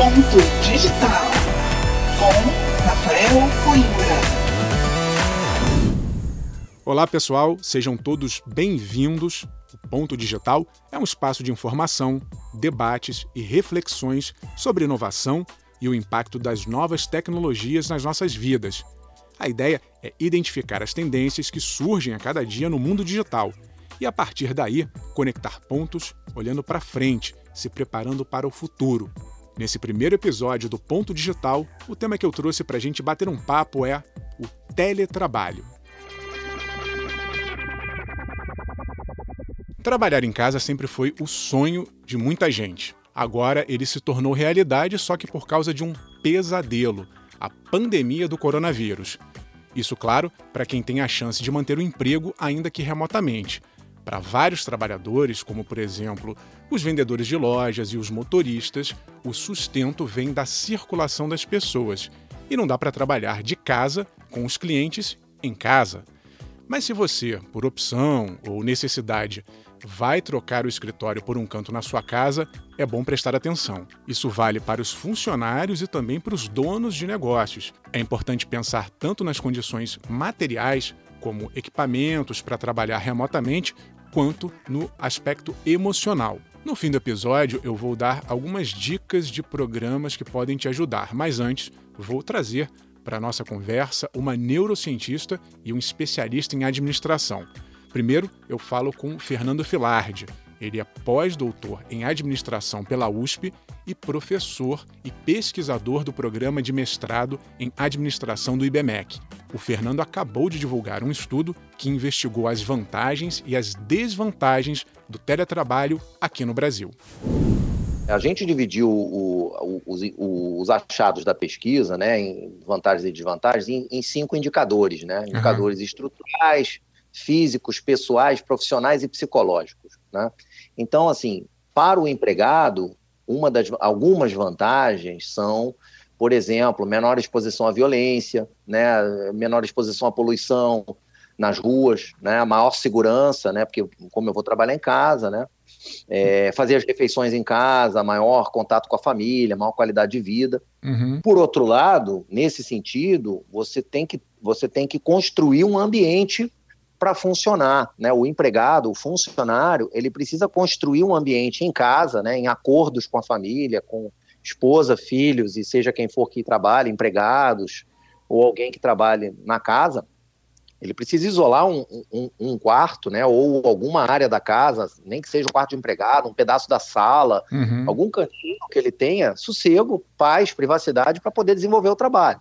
Ponto Digital com Rafael Coimbra. Olá pessoal, sejam todos bem-vindos. O Ponto Digital é um espaço de informação, debates e reflexões sobre inovação e o impacto das novas tecnologias nas nossas vidas. A ideia é identificar as tendências que surgem a cada dia no mundo digital e, a partir daí, conectar pontos olhando para frente, se preparando para o futuro. Nesse primeiro episódio do Ponto Digital, o tema que eu trouxe para a gente bater um papo é o teletrabalho. Trabalhar em casa sempre foi o sonho de muita gente. Agora ele se tornou realidade só que por causa de um pesadelo a pandemia do coronavírus. Isso, claro, para quem tem a chance de manter o emprego, ainda que remotamente. Para vários trabalhadores, como por exemplo os vendedores de lojas e os motoristas, o sustento vem da circulação das pessoas e não dá para trabalhar de casa com os clientes em casa. Mas se você, por opção ou necessidade, vai trocar o escritório por um canto na sua casa, é bom prestar atenção. Isso vale para os funcionários e também para os donos de negócios. É importante pensar tanto nas condições materiais, como equipamentos para trabalhar remotamente, quanto no aspecto emocional. No fim do episódio, eu vou dar algumas dicas de programas que podem te ajudar, mas antes, vou trazer para a nossa conversa uma neurocientista e um especialista em administração. Primeiro, eu falo com Fernando Filardi. Ele é pós-doutor em administração pela USP e professor e pesquisador do programa de mestrado em administração do IBMEC. O Fernando acabou de divulgar um estudo que investigou as vantagens e as desvantagens do teletrabalho aqui no Brasil. A gente dividiu o, o, os, os, achados da pesquisa, né, em vantagens e desvantagens, em, em cinco indicadores, né? Indicadores uhum. estruturais, físicos, pessoais, profissionais e psicológicos. Né? Então, assim, para o empregado, uma das, algumas vantagens são, por exemplo, menor exposição à violência, né, menor exposição à poluição nas ruas, né, maior segurança, né, porque como eu vou trabalhar em casa, né, é, fazer as refeições em casa, maior contato com a família, maior qualidade de vida. Uhum. Por outro lado, nesse sentido, você tem que, você tem que construir um ambiente para funcionar, né? O empregado, o funcionário, ele precisa construir um ambiente em casa, né? Em acordos com a família, com esposa, filhos e seja quem for que trabalhe, empregados ou alguém que trabalhe na casa, ele precisa isolar um, um, um, quarto, né, ou alguma área da casa, nem que seja um quarto de empregado, um pedaço da sala, uhum. algum cantinho que ele tenha sossego, paz, privacidade para poder desenvolver o trabalho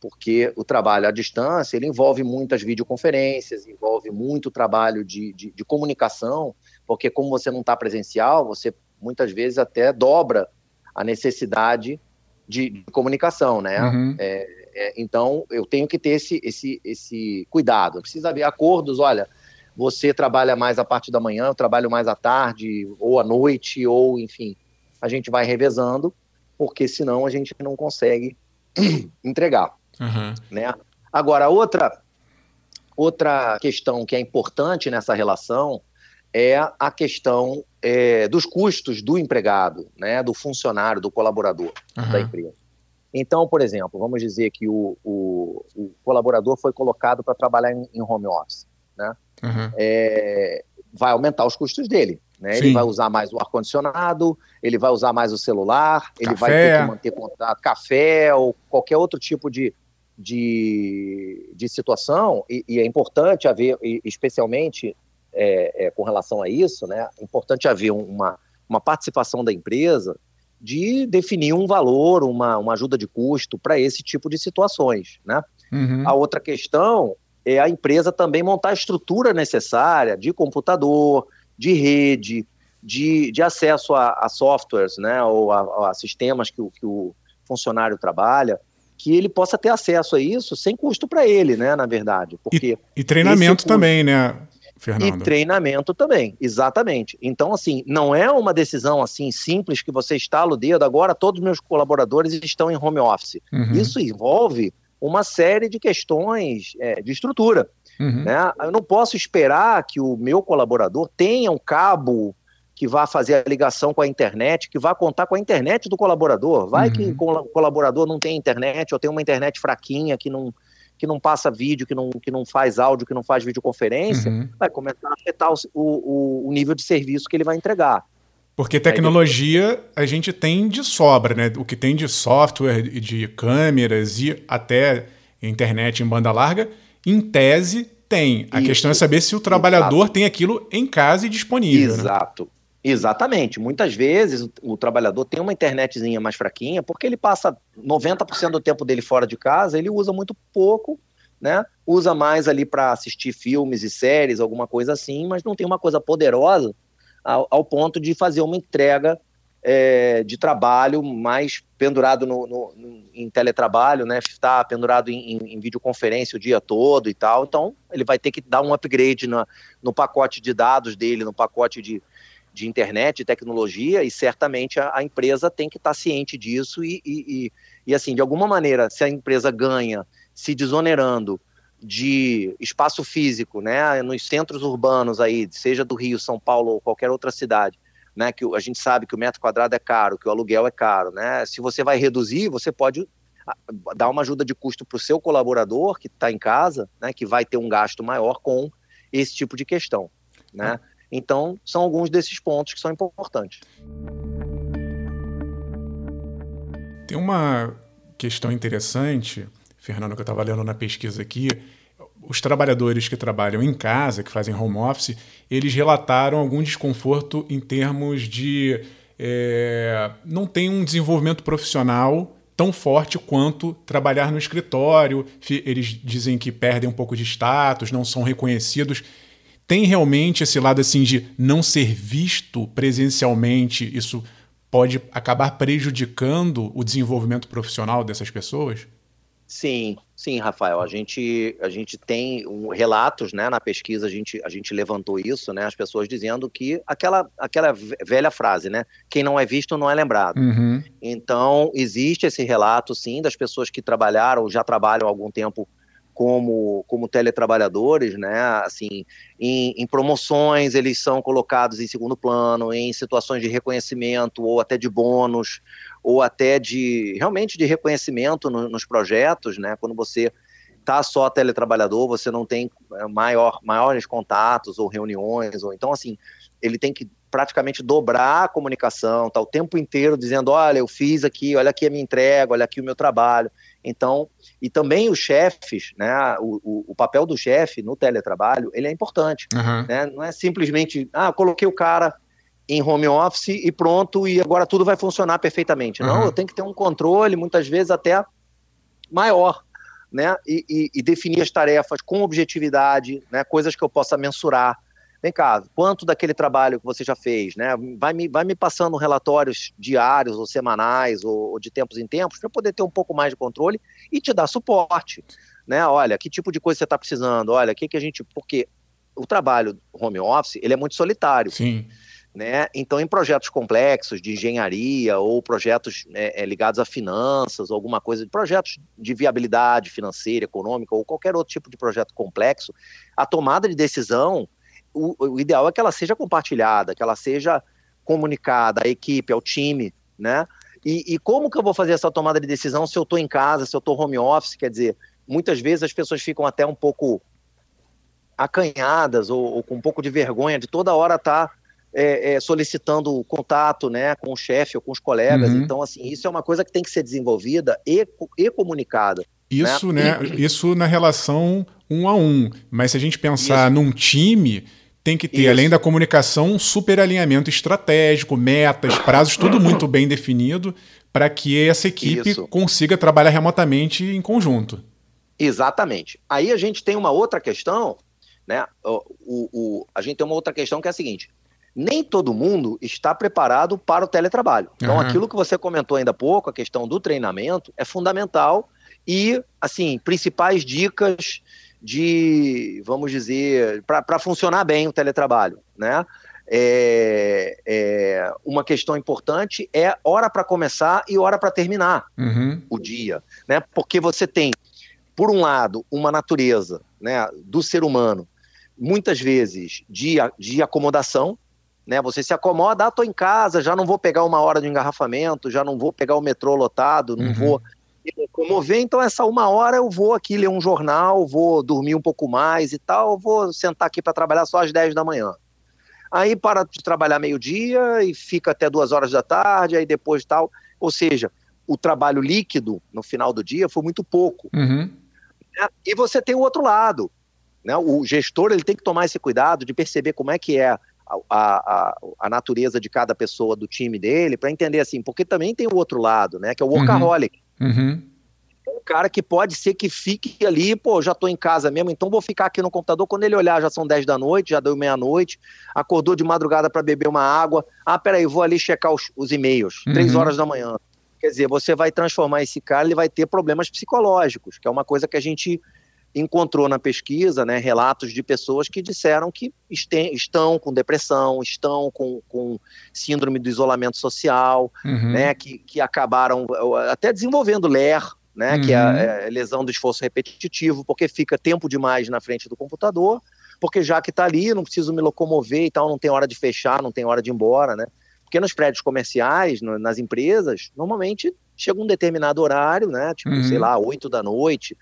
porque o trabalho à distância ele envolve muitas videoconferências, envolve muito trabalho de, de, de comunicação, porque como você não está presencial, você muitas vezes até dobra a necessidade de, de comunicação, né? Uhum. É, é, então eu tenho que ter esse, esse, esse cuidado. Precisa haver acordos, olha, você trabalha mais a parte da manhã, eu trabalho mais à tarde, ou à noite, ou enfim, a gente vai revezando, porque senão a gente não consegue entregar. Uhum. Né? Agora, outra, outra questão que é importante nessa relação é a questão é, dos custos do empregado, né, do funcionário, do colaborador uhum. da empresa. Então, por exemplo, vamos dizer que o, o, o colaborador foi colocado para trabalhar em, em, home office, né? Uhum. É, vai aumentar os custos dele. Né? Ele vai usar mais o ar-condicionado, ele vai usar mais o celular, café. ele vai ter que manter contato, café ou qualquer outro tipo de, de, de situação, e, e é importante haver, especialmente é, é, com relação a isso, né, é importante haver uma, uma participação da empresa de definir um valor, uma, uma ajuda de custo para esse tipo de situações. Né? Uhum. A outra questão é a empresa também montar a estrutura necessária de computador, de rede, de, de acesso a, a softwares, né, ou a, a sistemas que o, que o funcionário trabalha, que ele possa ter acesso a isso sem custo para ele, né, na verdade. Porque e, e treinamento também, né, Fernando? E treinamento também, exatamente. Então, assim, não é uma decisão assim simples que você estala o dedo, agora todos os meus colaboradores estão em home office. Uhum. Isso envolve uma série de questões é, de estrutura. Uhum. Né? Eu não posso esperar que o meu colaborador tenha um cabo que vá fazer a ligação com a internet, que vá contar com a internet do colaborador. Vai uhum. que o colaborador não tem internet ou tem uma internet fraquinha que não, que não passa vídeo, que não, que não faz áudio, que não faz videoconferência, uhum. vai começar a afetar o, o, o nível de serviço que ele vai entregar. Porque tecnologia a gente tem de sobra, né? O que tem de software, de câmeras e até internet em banda larga, em tese tem. A Isso. questão é saber se o trabalhador Exato. tem aquilo em casa e disponível. Né? Exato. Né? Exatamente. Muitas vezes o, o, trabalhador tem uma internetzinha mais fraquinha, porque ele passa 90% do tempo dele fora de casa, ele usa muito pouco, né? Usa mais ali para assistir filmes e séries, alguma coisa assim, mas não tem uma coisa poderosa ao, ao ponto de fazer uma entrega é, de trabalho mais pendurado no, no, no, em teletrabalho, né? Está pendurado em, em, em, videoconferência o dia todo e tal. Então, ele vai ter que dar um upgrade na, no pacote de dados dele, no pacote de, de internet, de tecnologia, e certamente a, a empresa tem que estar ciente disso e, e, e, e, assim, de alguma maneira, se a empresa ganha se desonerando de espaço físico, né, nos centros urbanos aí, seja do Rio, São Paulo ou qualquer outra cidade, né, que a gente sabe que o metro quadrado é caro, que o aluguel é caro, né, se você vai reduzir, você pode ah, dar uma ajuda de custo para o seu colaborador que está em casa, né, que vai ter um gasto maior com esse tipo de questão, né. Então, são alguns desses pontos que são importantes. Tem uma questão interessante, Fernando, que eu estava lendo na pesquisa aqui. Os trabalhadores que trabalham em casa, que fazem home office, eles relataram algum desconforto em termos de é, não tem um desenvolvimento profissional tão forte quanto trabalhar no escritório. Eles dizem que perdem um pouco de status, não são reconhecidos tem realmente esse lado assim de não ser visto presencialmente, isso pode acabar prejudicando o desenvolvimento profissional dessas pessoas? Sim, sim, Rafael. A gente, a gente tem um, relatos, né, na pesquisa a gente, a gente levantou isso, né, as pessoas dizendo que aquela, aquela velha frase, né, quem não é visto não é lembrado. Uhum. Então existe esse relato, sim, das pessoas que trabalharam, já trabalham há algum tempo como, como teletrabalhadores, né? Assim, em, em, promoções eles são colocados em segundo plano, em situações de reconhecimento ou até de bônus, ou até de realmente de reconhecimento no, nos projetos, né? Quando você tá só teletrabalhador, você não tem é, maior, maiores contatos ou reuniões, ou então assim, ele tem que praticamente dobrar a comunicação, tá o tempo inteiro dizendo, olha, eu fiz aqui, olha aqui a minha entrega, olha aqui o meu trabalho. Então, e também os chefes, né, o, o, o papel do chefe no teletrabalho, ele é importante. Uhum. Né? Não é simplesmente, ah, coloquei o cara em home office e pronto, e agora tudo vai funcionar perfeitamente. Uhum. Não, eu tenho que ter um controle, muitas vezes até maior, né, e, e, e definir as tarefas com objetividade, né, coisas que eu possa mensurar vem cá, quanto daquele trabalho que você já fez, né? Vai me, vai me passando relatórios diários ou semanais ou, ou de tempos em tempos para poder ter um pouco mais de controle e te dar suporte, né? Olha, que tipo de coisa você está precisando? Olha, o que, que a gente. Porque o trabalho home office ele é muito solitário. Sim. Né? Então, em projetos complexos de engenharia ou projetos é, ligados a finanças, alguma coisa, projetos de viabilidade financeira, econômica ou qualquer outro tipo de projeto complexo, a tomada de decisão o, o, ideal é que ela seja compartilhada, que ela seja comunicada à equipe, ao time, né? E, e como que eu vou fazer essa tomada de decisão se eu estou em casa, se eu estou home office? Quer dizer, muitas vezes as pessoas ficam até um pouco acanhadas ou, ou com um pouco de vergonha de toda hora estar tá, é, é, solicitando contato né, com o chefe ou com os colegas. Uhum. Então, assim, isso é uma coisa que tem que ser desenvolvida e, e comunicada. Isso, né? né? Isso na relação um a um. Mas se a gente pensar isso. num time tem que ter, Isso. além da comunicação, um super alinhamento estratégico, metas, prazos, tudo muito bem definido para que essa equipe Isso. consiga trabalhar remotamente em conjunto. Exatamente. Aí a gente tem uma outra questão, né? O, o, a gente tem uma outra questão que é a seguinte: nem todo mundo está preparado para o teletrabalho. Então, uhum. aquilo que você comentou ainda há pouco, a questão do treinamento, é fundamental e, assim, principais dicas de, vamos dizer, para funcionar bem o teletrabalho, né? É, é, uma questão importante é hora para começar e hora para terminar uhum. o dia, né? Porque você tem, por um lado, uma natureza, né, do ser humano, muitas vezes de, de acomodação, né? Você se acomoda, ah, tô em casa, já não vou pegar uma hora de engarrafamento, já não vou pegar o metrô lotado, não uhum. vou locomover, então essa uma hora eu vou aqui ler um jornal, vou dormir um pouco mais e tal, vou sentar aqui para trabalhar só às 10 da manhã. Aí para de trabalhar meio-dia e fica até duas horas da tarde, aí depois tal. Ou seja, o trabalho líquido no final do dia foi muito pouco. Uhum. Né? E você tem o outro lado. Né? O gestor ele tem que tomar esse cuidado de perceber como é que é a, a, a natureza de cada pessoa do time dele, para entender assim, porque também tem o outro lado, né? Que é o workaholic. Uhum. Uhum. Um cara que pode ser que fique ali, pô, já tô em casa mesmo, então vou ficar aqui no computador. Quando ele olhar, já são 10 da noite, já deu meia-noite, acordou de madrugada para beber uma água. Ah, peraí, vou ali checar os, os e-mails, uhum. 3 horas da manhã. Quer dizer, você vai transformar esse cara, ele vai ter problemas psicológicos, que é uma coisa que a gente encontrou na pesquisa né, relatos de pessoas que disseram que este, estão com depressão, estão com, com síndrome do isolamento social, uhum. né, que, que acabaram até desenvolvendo LER, né, uhum. que é a, é a lesão do esforço repetitivo, porque fica tempo demais na frente do computador, porque já que está ali, não preciso me locomover e tal, não tem hora de fechar, não tem hora de ir embora, né? Porque nos prédios comerciais, no, nas empresas, normalmente chega um determinado horário, né? Tipo, uhum. sei lá, oito da noite,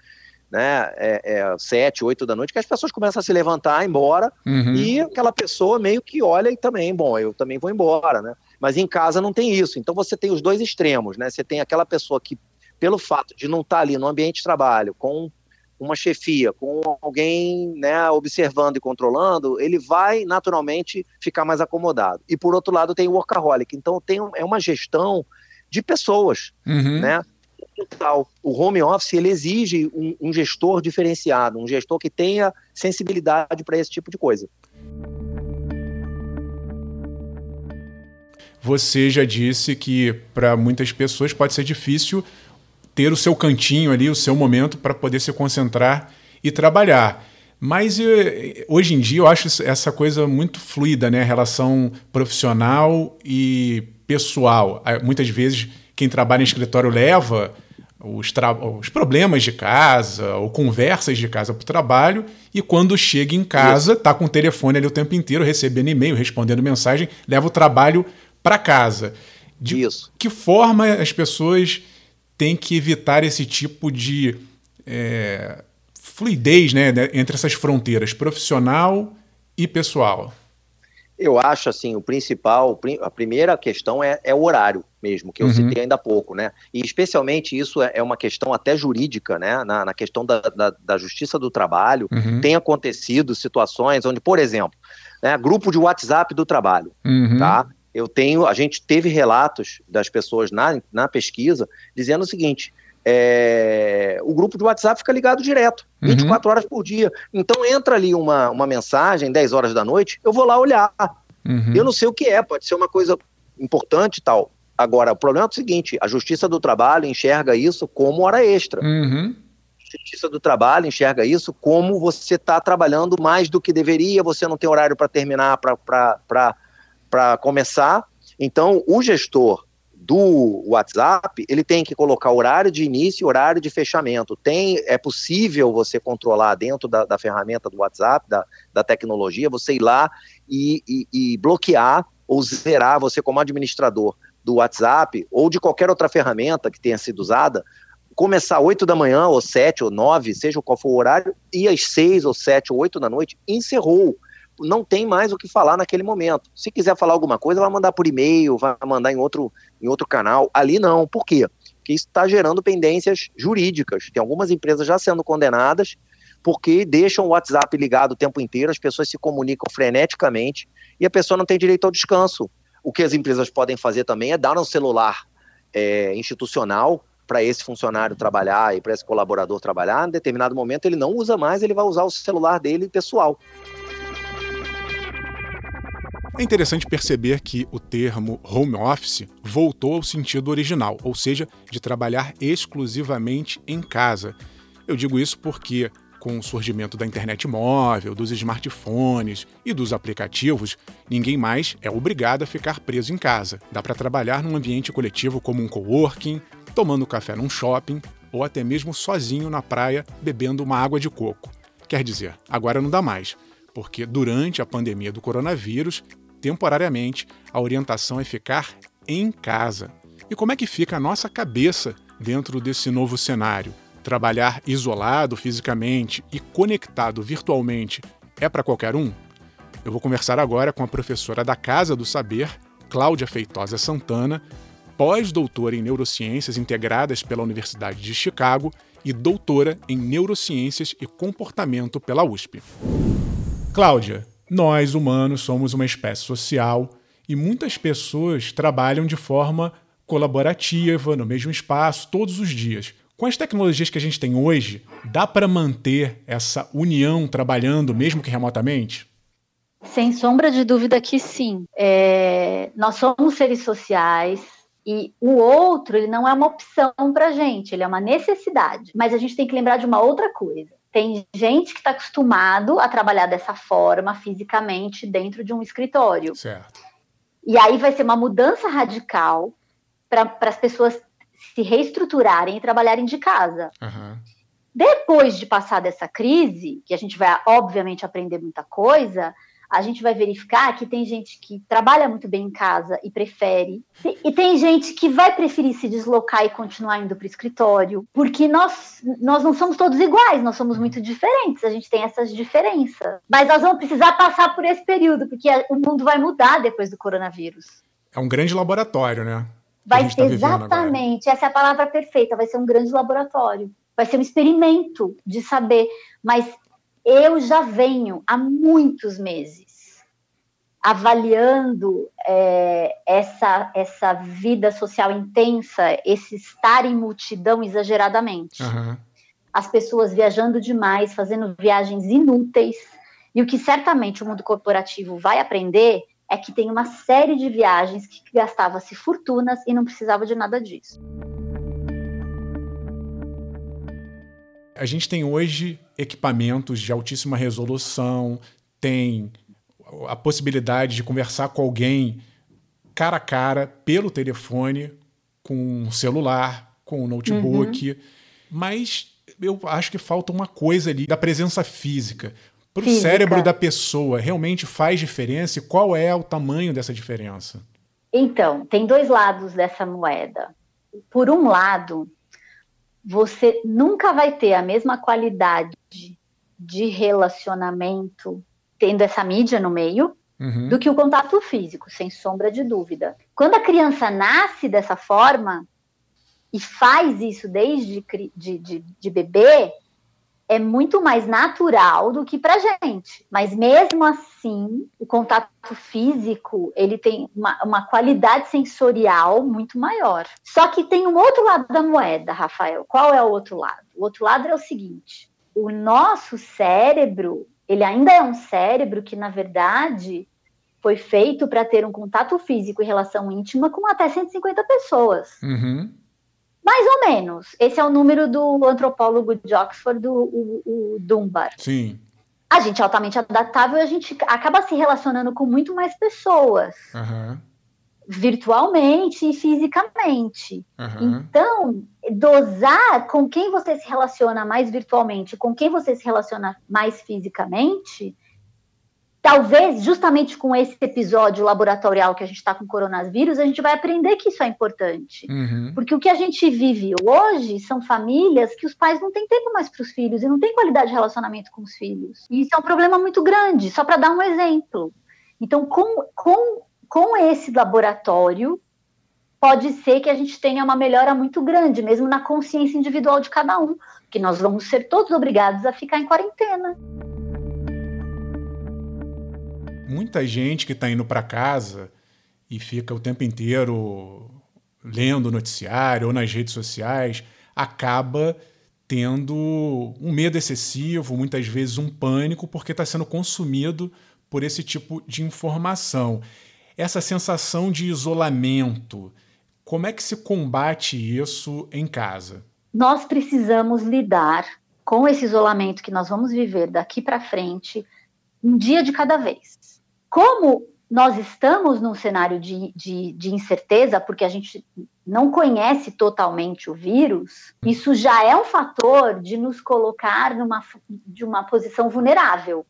né, é, é, sete, oito da noite, que as pessoas começam a se levantar, ir embora, uhum. e aquela pessoa meio que olha e também, bom, eu também vou embora, né? Mas em casa não tem isso. Então você tem os dois extremos, né? Você tem aquela pessoa que, pelo fato de não estar tá ali no ambiente de trabalho, com uma chefia, com alguém né, observando e controlando, ele vai naturalmente ficar mais acomodado. E por outro lado tem o workaholic. Então tem, é uma gestão de pessoas, uhum. né? O home office ele exige um, um gestor diferenciado, um gestor que tenha sensibilidade para esse tipo de coisa. Você já disse que para muitas pessoas pode ser difícil ter o seu cantinho ali, o seu momento para poder se concentrar e trabalhar. Mas eh, hoje em dia eu acho essa coisa muito fluida, né? A relação profissional e pessoal. Muitas vezes quem trabalha em escritório leva os, os, problemas de casa ou conversas de casa para o trabalho e quando chega em casa está com o telefone ali o tempo inteiro recebendo e-mail, respondendo mensagem, leva o trabalho para casa. De Isso. que forma as pessoas têm que evitar esse tipo de é, fluidez né, entre essas fronteiras profissional e pessoal? Eu acho assim, o principal, a primeira questão é, é o horário mesmo, que eu uhum. citei ainda há pouco, né? E especialmente isso é, é uma questão até jurídica, né? Na, na questão da, da, da, justiça do trabalho, uhum. tem acontecido situações onde, por exemplo, né, grupo de WhatsApp do trabalho, uhum. tá? Eu tenho, a gente teve relatos das pessoas na, na pesquisa dizendo o seguinte: é, o grupo de WhatsApp fica ligado direto, 24 uhum. horas por dia. Então entra ali uma, uma mensagem, 10 horas da noite, eu vou lá olhar. Uhum. Eu não sei o que é, pode ser uma coisa importante e tal. Agora, o problema é o seguinte: a Justiça do Trabalho enxerga isso como hora extra. Uhum. A Justiça do Trabalho enxerga isso como você está trabalhando mais do que deveria, você não tem horário para terminar, para começar. Então, o gestor do WhatsApp, ele tem que colocar horário de início e horário de fechamento. Tem, é possível você controlar dentro da, da ferramenta do WhatsApp, da, da tecnologia, você ir lá e, e, e bloquear ou zerar você como administrador do WhatsApp ou de qualquer outra ferramenta que tenha sido usada, começar 8 da manhã, ou 7, ou 9, seja qual for o horário, e às 6, ou 7, ou 8 da noite, encerrou não tem mais o que falar naquele momento. Se quiser falar alguma coisa, vai mandar por e-mail, vai mandar em outro, em outro canal. Ali não. Por quê? Porque isso está gerando pendências jurídicas. Tem algumas empresas já sendo condenadas porque deixam o WhatsApp ligado o tempo inteiro, as pessoas se comunicam freneticamente e a pessoa não tem direito ao descanso. O que as empresas podem fazer também é dar um celular é, institucional para esse funcionário trabalhar e para esse colaborador trabalhar. Em determinado momento ele não usa mais, ele vai usar o celular dele pessoal. É interessante perceber que o termo home office voltou ao sentido original, ou seja, de trabalhar exclusivamente em casa. Eu digo isso porque, com o surgimento da internet móvel, dos smartphones e dos aplicativos, ninguém mais é obrigado a ficar preso em casa. Dá para trabalhar num ambiente coletivo como um coworking, tomando café num shopping ou até mesmo sozinho na praia bebendo uma água de coco. Quer dizer, agora não dá mais, porque durante a pandemia do coronavírus temporariamente, a orientação é ficar em casa. E como é que fica a nossa cabeça dentro desse novo cenário? Trabalhar isolado fisicamente e conectado virtualmente é para qualquer um? Eu vou conversar agora com a professora da Casa do Saber, Cláudia Feitosa Santana, pós-doutora em neurociências integradas pela Universidade de Chicago e doutora em neurociências e comportamento pela USP. Cláudia, nós humanos somos uma espécie social e muitas pessoas trabalham de forma colaborativa, no mesmo espaço, todos os dias. Com as tecnologias que a gente tem hoje, dá para manter essa união trabalhando, mesmo que remotamente? Sem sombra de dúvida que sim. É, nós somos seres sociais e o outro ele não é uma opção para a gente, ele é uma necessidade. Mas a gente tem que lembrar de uma outra coisa. Tem gente que está acostumado a trabalhar dessa forma fisicamente dentro de um escritório. Certo. E aí vai ser uma mudança radical para as pessoas se reestruturarem e trabalharem de casa. Uhum. Depois de passar dessa crise, que a gente vai obviamente aprender muita coisa, a gente vai verificar que tem gente que trabalha muito bem em casa e prefere, e tem gente que vai preferir se deslocar e continuar indo para o escritório, porque nós, nós não somos todos iguais, nós somos muito diferentes, a gente tem essas diferenças. Mas nós vamos precisar passar por esse período, porque o mundo vai mudar depois do coronavírus. É um grande laboratório, né? Vai tá exatamente, essa é a palavra perfeita, vai ser um grande laboratório. Vai ser um experimento de saber, mas eu já venho há muitos meses avaliando é, essa, essa vida social intensa, esse estar em multidão exageradamente. Uhum. As pessoas viajando demais, fazendo viagens inúteis. E o que certamente o mundo corporativo vai aprender é que tem uma série de viagens que gastava-se fortunas e não precisava de nada disso. A gente tem hoje equipamentos de altíssima resolução, tem a possibilidade de conversar com alguém cara a cara, pelo telefone, com um celular, com um notebook. Uhum. Mas eu acho que falta uma coisa ali da presença física. Para o cérebro da pessoa, realmente faz diferença? E qual é o tamanho dessa diferença? Então, tem dois lados dessa moeda. Por um lado, você nunca vai ter a mesma qualidade de relacionamento tendo essa mídia no meio uhum. do que o contato físico, sem sombra de dúvida. Quando a criança nasce dessa forma e faz isso desde de, de, de bebê, é muito mais natural do que para gente. Mas mesmo assim, o contato físico ele tem uma, uma, qualidade sensorial muito maior. Só que tem um outro lado da moeda, Rafael. Qual é o outro lado? O outro lado é o seguinte: o nosso cérebro ele ainda é um cérebro que na verdade foi feito para ter um contato físico e relação íntima com até 150 pessoas. Uhum. Mais ou menos. Esse é o número do antropólogo de Oxford, do, o, o Dunbar. Sim. A gente é altamente adaptável a gente acaba se relacionando com muito mais pessoas. Uhum. Virtualmente e fisicamente. Uhum. Então, dosar com quem você se relaciona mais virtualmente, com quem você se relaciona mais fisicamente, talvez justamente com esse episódio laboratorial que a gente está com coronavírus, a gente vai aprender que isso é importante. Uhum. Porque o que a gente vive hoje são famílias que os pais não têm tempo mais para os filhos e não têm qualidade de relacionamento com os filhos. E isso é um problema muito grande, só para dar um exemplo. Então, com, com, com esse laboratório, pode ser que a gente tenha uma melhora muito grande, mesmo na consciência individual de cada um, que nós vamos ser todos obrigados a ficar em quarentena muita gente que está indo para casa e fica o tempo inteiro lendo o noticiário ou nas redes sociais acaba tendo um medo excessivo, muitas vezes um pânico, porque está sendo consumido por esse tipo de informação. Essa sensação de isolamento, como é que se combate isso em casa? Nós precisamos lidar com esse isolamento que nós vamos viver daqui para frente, um dia de cada vez como nós estamos num cenário de, de, de, incerteza, porque a gente não conhece totalmente o vírus, isso já é um fator de nos colocar numa de uma posição vulnerável.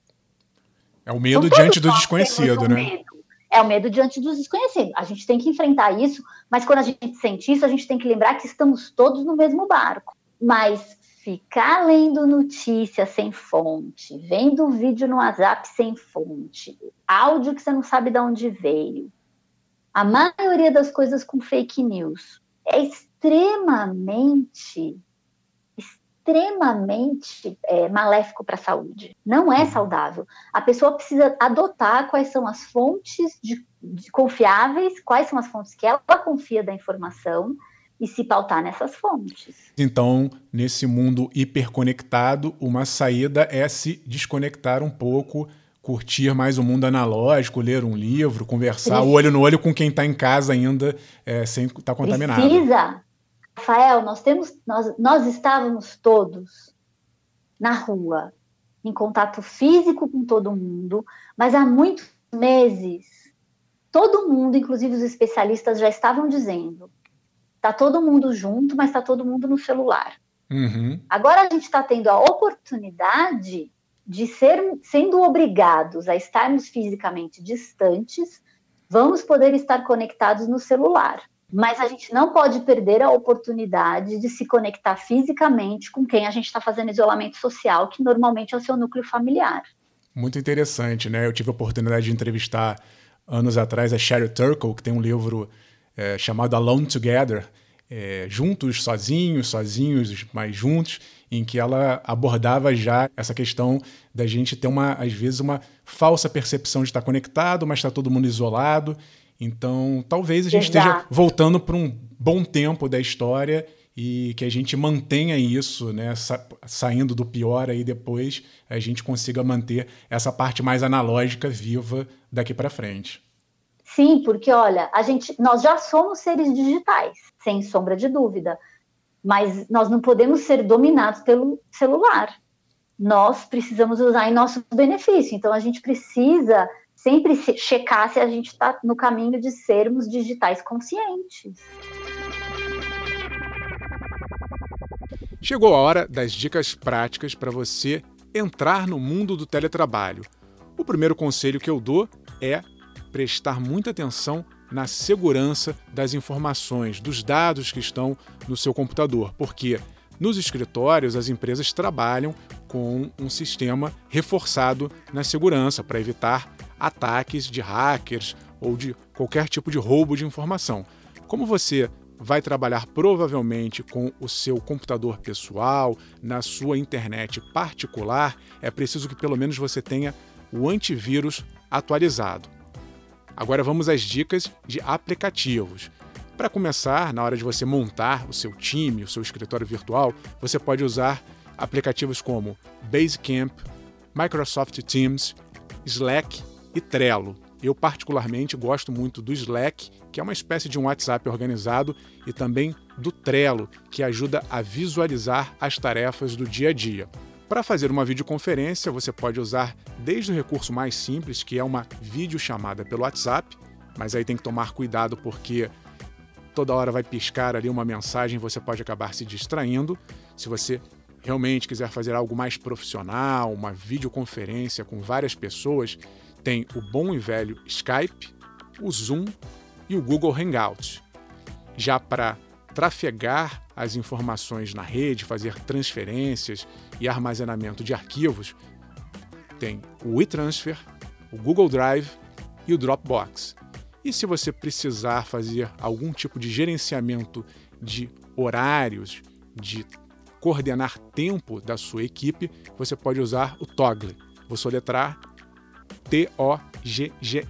É o medo então, diante do desconhecido, né? Medo. É o medo diante dos desconhecidos. A gente tem que enfrentar isso, mas quando a gente sente isso, a gente tem que lembrar que estamos todos no mesmo barco. Mas ficar lendo notícia sem fonte, vendo vídeo no WhatsApp sem fonte, áudio que você não sabe de onde veio, a maioria das coisas com fake news é extremamente extremamente é, maléfico para a saúde. Não é saudável. A pessoa precisa adotar quais são as fontes de, de confiáveis, quais são as fontes que ela confia da informação e se pautar nessas fontes. Então, nesse mundo hiperconectado, uma saída é se desconectar um pouco, curtir mais o mundo analógico, ler um livro, conversar Precisa. olho no olho com quem está em casa ainda, é, sem estar tá contaminado. Precisa, Rafael, nós temos, nós, nós estávamos todos na rua, em contato físico com todo mundo, mas há muitos meses, todo mundo, inclusive os especialistas, já estavam dizendo: está todo mundo junto, mas está todo mundo no celular. Uhum. Agora a gente está tendo a oportunidade de ser, sendo obrigados a estarmos fisicamente distantes, vamos poder estar conectados no celular. Mas a gente não pode perder a oportunidade de se conectar fisicamente com quem a gente está fazendo isolamento social, que normalmente é o seu núcleo familiar. Muito interessante, né? Eu tive a oportunidade de entrevistar anos atrás a Sherry Turkle, que tem um livro é, chamado Alone Together, é, juntos, sozinhos, sozinhos, mas juntos, em que ela abordava já essa questão da gente ter uma, às vezes, uma falsa percepção de estar conectado, mas está todo mundo isolado. Então, talvez a gente Exato. esteja voltando para um bom tempo da história e que a gente mantenha isso, né, sa saindo do pior aí depois, a gente consiga manter essa parte mais analógica viva daqui para frente. Sim, porque olha, a gente, nós já somos seres digitais, sem sombra de dúvida, mas nós não podemos ser dominados pelo celular. Nós precisamos usar em nosso benefício. Então a gente precisa sempre checar se a gente está no caminho de sermos digitais conscientes. Chegou a hora das dicas práticas para você entrar no mundo do teletrabalho. O primeiro conselho que eu dou é prestar muita atenção na segurança das informações, dos dados que estão no seu computador, porque nos escritórios as empresas trabalham com um sistema reforçado na segurança para evitar ataques de hackers ou de qualquer tipo de roubo de informação. Como você vai trabalhar provavelmente com o seu computador pessoal, na sua internet particular, é preciso que pelo menos você tenha o antivírus atualizado. Agora vamos às dicas de aplicativos. Para começar, na hora de você montar o seu time, o seu escritório virtual, você pode usar aplicativos como Basecamp, Microsoft Teams, Slack e Trello. Eu, particularmente, gosto muito do Slack, que é uma espécie de um WhatsApp organizado, e também do Trello, que ajuda a visualizar as tarefas do dia a dia. Para fazer uma videoconferência, você pode usar desde o recurso mais simples, que é uma videochamada pelo WhatsApp, mas aí tem que tomar cuidado porque toda hora vai piscar ali uma mensagem, você pode acabar se distraindo. Se você realmente quiser fazer algo mais profissional, uma videoconferência com várias pessoas, tem o bom e velho Skype, o Zoom e o Google Hangouts. Já para trafegar as informações na rede, fazer transferências e armazenamento de arquivos, tem o WeTransfer, o Google Drive e o Dropbox. E se você precisar fazer algum tipo de gerenciamento de horários, de coordenar tempo da sua equipe, você pode usar o Toggle. Vou soletrar T-O-G-G-L.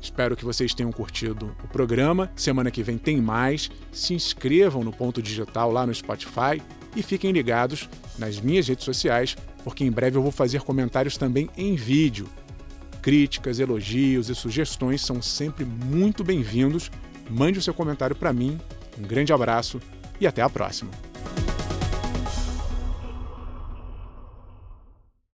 Espero que vocês tenham curtido o programa. Semana que vem tem mais. Se inscrevam no Ponto Digital lá no Spotify e fiquem ligados nas minhas redes sociais, porque em breve eu vou fazer comentários também em vídeo. Críticas, elogios e sugestões são sempre muito bem-vindos. Mande o seu comentário para mim. Um grande abraço e até a próxima.